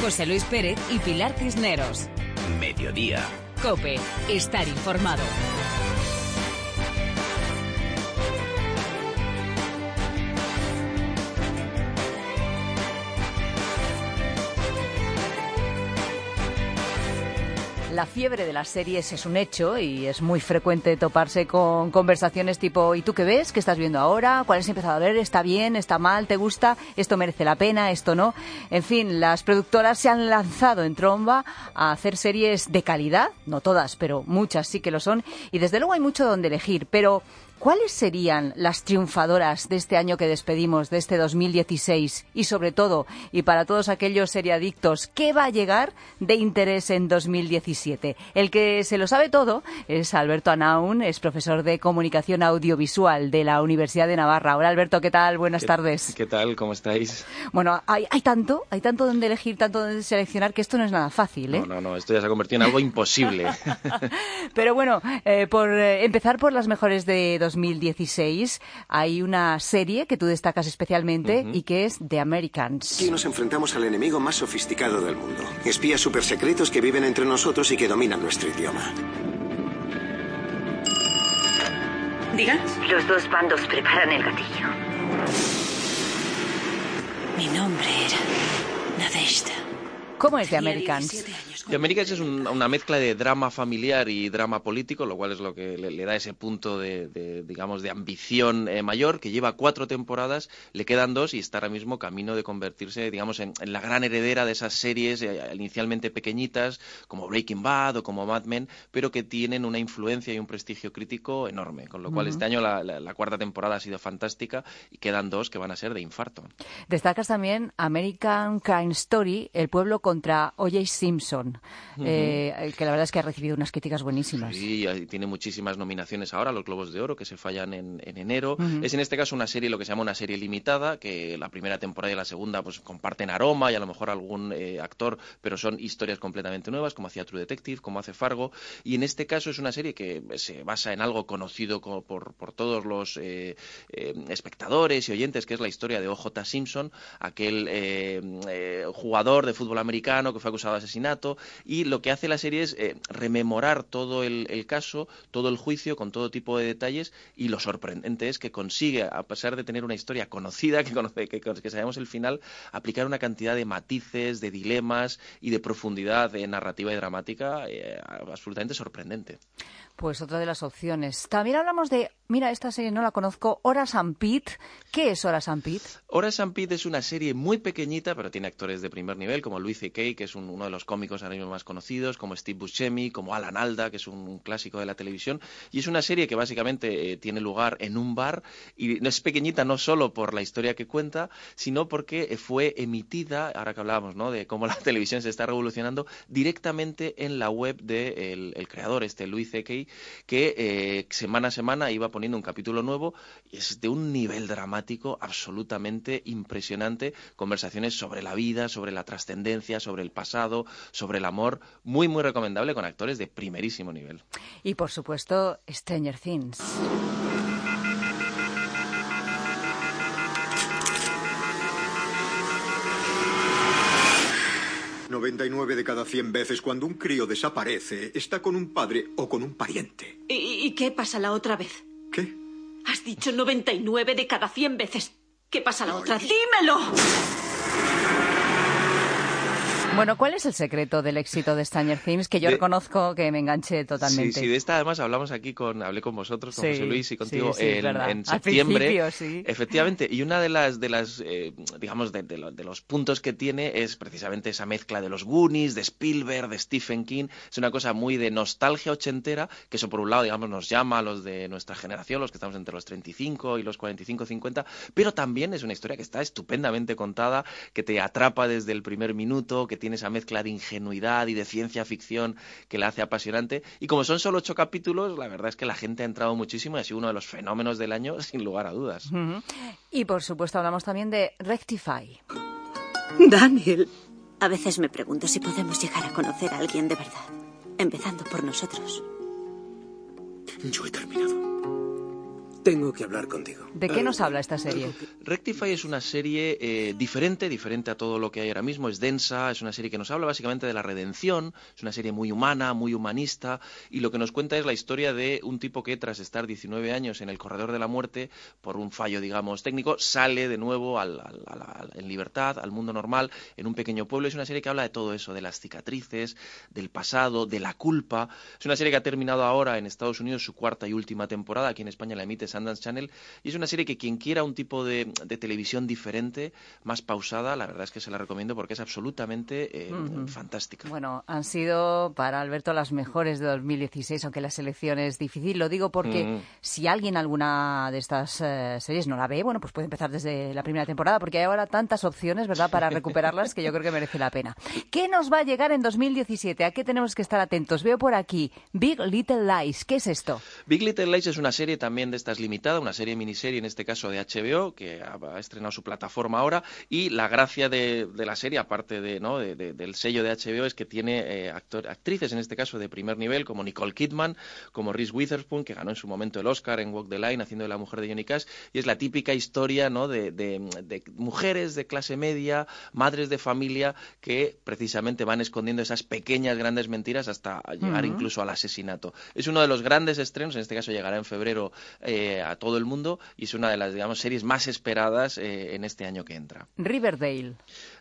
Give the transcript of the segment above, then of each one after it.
José Luis Pérez y Pilar Cisneros. Mediodía. Cope, estar informado. La fiebre de las series es un hecho y es muy frecuente toparse con conversaciones tipo ¿y tú qué ves? ¿Qué estás viendo ahora? ¿Cuál has empezado a ver? ¿Está bien? ¿Está mal? ¿Te gusta? ¿Esto merece la pena? ¿Esto no? En fin, las productoras se han lanzado en tromba a hacer series de calidad, no todas, pero muchas sí que lo son, y desde luego hay mucho donde elegir, pero ¿Cuáles serían las triunfadoras de este año que despedimos, de este 2016? Y sobre todo, y para todos aquellos seriadictos, ¿qué va a llegar de interés en 2017? El que se lo sabe todo es Alberto Anaun, es profesor de comunicación audiovisual de la Universidad de Navarra. Hola Alberto, ¿qué tal? Buenas tardes. ¿Qué tal? ¿Cómo estáis? Bueno, hay, tanto, hay tanto donde elegir, tanto donde seleccionar, que esto no es nada fácil, ¿eh? No, no, no, esto ya se ha convertido en algo imposible. Pero bueno, eh, por eh, empezar por las mejores de 2016, hay una serie que tú destacas especialmente y que es The Americans. Aquí nos enfrentamos al enemigo más sofisticado del mundo. Espías supersecretos que viven entre nosotros y que dominan nuestro idioma. ¿Digan? Los dos bandos preparan el gatillo. Mi nombre era Nadeshda. ¿Cómo es The Americans? The Americans es una mezcla de drama familiar y drama político, lo cual es lo que le, da ese punto de, digamos, de ambición eh, mayor, que lleva cuatro temporadas, le quedan dos y está ahora mismo camino de convertirse, digamos, en, la gran heredera de esas series eh, inicialmente pequeñitas, como Breaking Bad o como Mad Men, pero que tienen una influencia y un prestigio crítico enorme, con lo cual este año la, cuarta temporada ha sido fantástica y quedan dos que van a ser de infarto. Destacas también American Crime Story, El pueblo contra O.J. Simpson. Eh, que la verdad es que ha recibido unas críticas buenísimas. Sí, tiene muchísimas nominaciones ahora, los Globos de Oro, que se fallan en, enero. Es en este caso una serie, lo que se llama una serie limitada, que la primera temporada y la segunda pues comparten aroma y a lo mejor algún eh, actor, pero son historias completamente nuevas, como hacía True Detective, como hace Fargo. Y en este caso es una serie que se basa en algo conocido por, todos los eh, espectadores y oyentes, que es la historia de O.J. Simpson, aquel jugador de fútbol americano que fue acusado de asesinato y lo que hace la serie es eh, rememorar todo el, caso, todo el juicio con todo tipo de detalles y lo sorprendente es que consigue, a pesar de tener una historia conocida, que, conoce, que, sabemos el final, aplicar una cantidad de matices, de dilemas y de profundidad de narrativa y dramática eh, absolutamente sorprendente. Pues otra de las opciones. También hablamos de, mira, esta serie no la conozco, Horas and Pete. ¿Ququé es Horas and Pete? Horas and Pete es una serie muy pequeñita, pero tiene actores de primer nivel, como Louis C.K., que es uno de los cómicos ahora mismo más conocidos, como Steve Buscemi, como Alan Alda, que es un, clásico de la televisión. Y es una serie que básicamente eh, tiene lugar en un bar y es pequeñita no solo por la historia que cuenta, sino porque fue emitida, ahora que hablábamos ¿no? de cómo la televisión se está revolucionando, directamente en la web del el creador, este Louis C.K., que eh, semana a semana iba poniendo un capítulo nuevo es de un nivel dramático absolutamente impresionante. Conversaciones sobre la vida, sobre la trascendencia, sobre el pasado, sobre el amor. Muy, muy recomendable con actores de primerísimo nivel. Y por supuesto, Stranger Things. 99 de cada 100 veces cuando un crío desaparece, está con un padre o con un pariente. ¿Y, y qué pasa la otra vez? ¿Qué? Has dicho 99 de cada 100 veces. ¿Qué pasa la otra? ¡Dímelo! Bueno, ¿cuál es el secreto del éxito de Stranger Things? Que yo reconozco que me enganché totalmente. Sí, sí, de esta además hablamos aquí con, hablé con vosotros, con José Luis y contigo en, septiembre. Efectivamente, y una de las, de las eh, digamos, de, los puntos que tiene es precisamente esa mezcla de los Goonies, de Spielberg, de Stephen King. Es una cosa muy de nostalgia ochentera, que eso por un lado, digamos, nos llama a los de nuestra generación, los que estamos entre los 35 y los 45, 50, pero también es una historia que está estupendamente contada, que te atrapa desde el primer minuto, que tiene tiene esa mezcla de ingenuidad y de ciencia ficción que la hace apasionante. Y como son solo ocho capítulos, la verdad es que la gente ha entrado muchísimo y ha sido uno de los fenómenos del año, sin lugar a dudas. Y por supuesto hablamos también de Rectify. Daniel. A veces me pregunto si podemos llegar a conocer a alguien de verdad, empezando por nosotros. Yo he terminado. Tengo que hablar contigo. ¿De qué nos habla esta serie? Rectify es una serie eh, diferente, diferente a todo lo que hay ahora mismo. Es densa, es una serie que nos habla básicamente de la redención, es una serie muy humana, muy humanista, y lo que nos cuenta es la historia de un tipo que tras estar 19 años en el corredor de la muerte, por un fallo, digamos, técnico, sale de nuevo al, en libertad, al mundo normal, en un pequeño pueblo. Es una serie que habla de todo eso, de las cicatrices, del pasado, de la culpa. Es una serie que ha terminado ahora en Estados Unidos su cuarta y última temporada. Aquí en España la emite Sundance Channel y es una serie que quien quiera un tipo de, televisión diferente, más pausada, la verdad es que se la recomiendo porque es absolutamente eh, fantástica. Bueno, han sido para Alberto las mejores de 2016, aunque la selección es difícil. Lo digo porque si alguien alguna de estas eh, series no la ve, bueno, pues puede empezar desde la primera temporada porque hay ahora tantas opciones, ¿verdad?, para recuperarlas que yo creo que merece la pena. ¿Qué nos va a llegar en 2017? ¿A qué tenemos que estar atentos? Veo por aquí Big Little Lies. ¿Qué es esto? Big Little Lies es una serie también de estas limitadas una serie miniserie, en este caso de HBO, que ha, estrenado su plataforma ahora, y la gracia de, la serie, aparte de, ¿no? del sello de HBO, es que tiene eh, actrices, en este caso, de primer nivel, como Nicole Kidman, como Reese Witherspoon, que ganó en su momento el Oscar en Walk the Line, haciendo de la mujer de Johnny Cash, y es la típica historia ¿no? de, mujeres de clase media, madres de familia, que precisamente van escondiendo esas pequeñas, grandes mentiras hasta llegar incluso al asesinato. Es uno de los grandes estrenos, en este caso llegará en febrero eh, a todo el mundo y es una de las, digamos, series más esperadas eh, en este año que entra. Riverdale.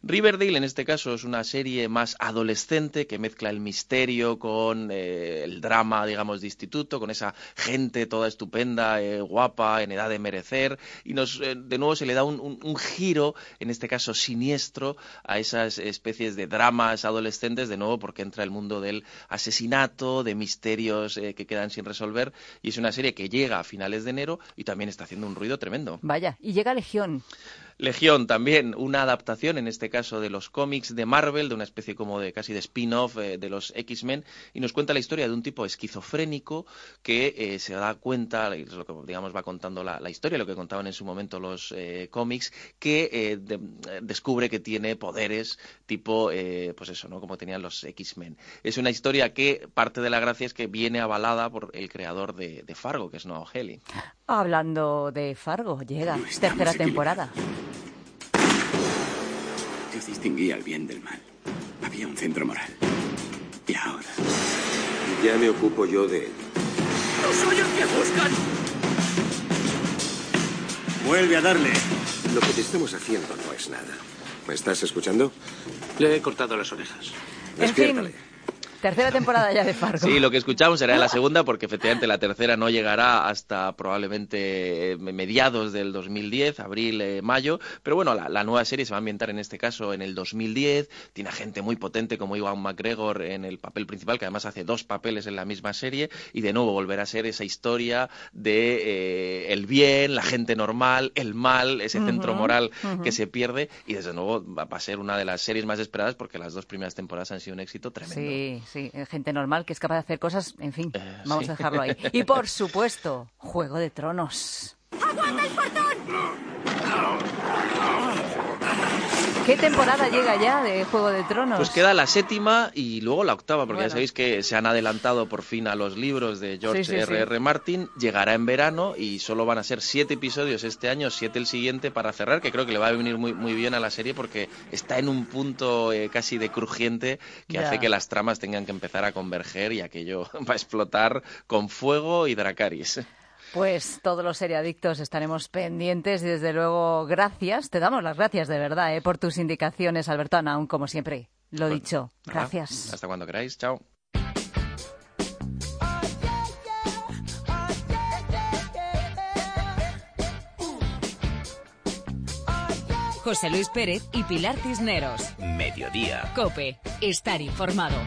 Riverdale, en este caso, es una serie más adolescente que mezcla el misterio con eh, el drama, digamos, de instituto, con esa gente toda estupenda, eh, guapa, en edad de merecer, y nos, de nuevo se le da un, giro, en este caso siniestro, a esas especies de dramas adolescentes, de nuevo porque entra el mundo del asesinato, de misterios que quedan sin resolver, y es una serie que llega a finales de enero y también está haciendo un ruido tremendo. Vaya, y llega Legión. Legión también, una adaptación, en este caso de los cómics de Marvel, de una especie como de casi de spin-off eh, de los X-Men, y nos cuenta la historia de un tipo esquizofrénico que eh, se da cuenta, es lo que digamos va contando la, historia, lo que contaban en su momento los eh, cómics, que descubre que tiene poderes tipo, pues eso, ¿no? Como tenían los X-Men. Es una historia que parte de la gracia es que viene avalada por el creador de, Fargo, que es Noah Hawley. Hablando de Fargo, llega tercera temporada. Yo distinguía el bien del mal. Había un centro moral. Y ahora. Ya me ocupo yo de él. ¡No soy el que buscan! Vuelve a darle. Lo que te estamos haciendo no es nada. ¿Me estás escuchando? Le he cortado las orejas. Despiértale. Tercera temporada ya de Fargo. Sí, lo que escuchamos será la segunda porque efectivamente la tercera no llegará hasta probablemente eh, mediados del 2010, abril, eh, mayo. Pero bueno, la, nueva serie se va a ambientar en este caso en el 2010. Tiene gente muy potente como Iwan McGregor en el papel principal, que además hace dos papeles en la misma serie. Y de nuevo volverá a ser esa historia de eh, el bien, la gente normal, el mal, ese centro moral que se pierde. Y desde nuevo va, a ser una de las series más esperadas porque las dos primeras temporadas han sido un éxito tremendo. Sí sí, eh, gente normal que es capaz de hacer cosas, en fin, eh, vamos a dejarlo ahí. Y por supuesto, Juego de Tronos. ¡Aguanta el portón! ¿Qué temporada llega ya de Juego de Tronos? Pues queda la séptima y luego la octava, porque ya sabéis que se han adelantado por fin a los libros de George R.R. R. Martin. Llegará en verano y solo van a ser siete episodios este año, siete el siguiente para cerrar, que creo que le va a venir muy, muy bien a la serie porque está en un punto eh, casi de crujiente que hace que las tramas tengan que empezar a converger y aquello va a explotar con fuego y Dracaris. Pues todos los seriadictos estaremos pendientes y desde luego gracias, te damos las gracias de verdad eh, por tus indicaciones, Albertana, aún como siempre. Lo dicho, gracias. hasta cuando queráis, chao. José Luis Pérez y Pilar Cisneros. Mediodía. Cope, estar informado.